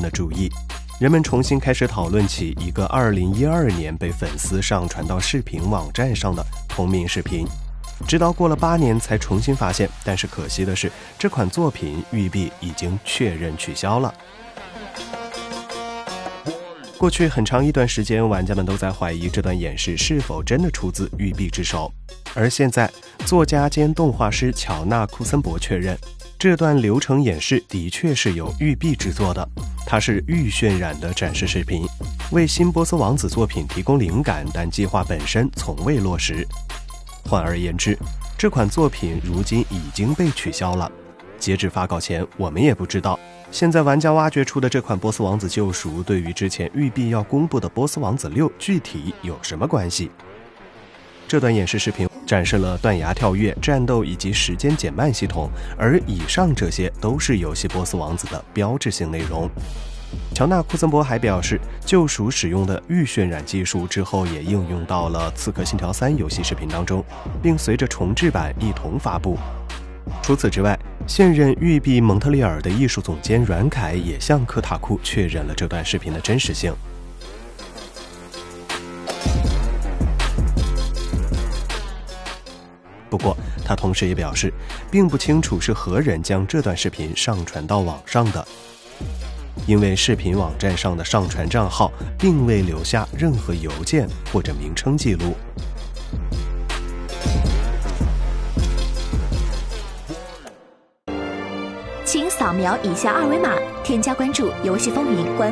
的注意，人们重新开始讨论起一个2012年被粉丝上传到视频网站上的同名视频，直到过了八年才重新发现。但是可惜的是，这款作品玉璧已经确认取消了。过去很长一段时间，玩家们都在怀疑这段演示是否真的出自玉璧之手，而现在，作家兼动画师乔纳库森伯确认，这段流程演示的确是由玉璧制作的，它是预渲染的展示视频，为新波斯王子作品提供灵感，但计划本身从未落实。换而言之，这款作品如今已经被取消了。截至发稿前，我们也不知道。现在玩家挖掘出的这款《波斯王子救赎》，对于之前育碧要公布的《波斯王子六》具体有什么关系？这段演示视频展示了断崖跳跃、战斗以及时间减慢系统，而以上这些都是游戏《波斯王子》的标志性内容。乔纳库森伯还表示，救赎使用的预渲染技术之后也应用到了《刺客信条三》游戏视频当中，并随着重制版一同发布。除此之外，现任育碧蒙特利尔的艺术总监阮凯也向科塔库确认了这段视频的真实性。不过，他同时也表示，并不清楚是何人将这段视频上传到网上的，因为视频网站上的上传账号并未留下任何邮件或者名称记录。请扫描以下二维码，添加关注“游戏风云”官。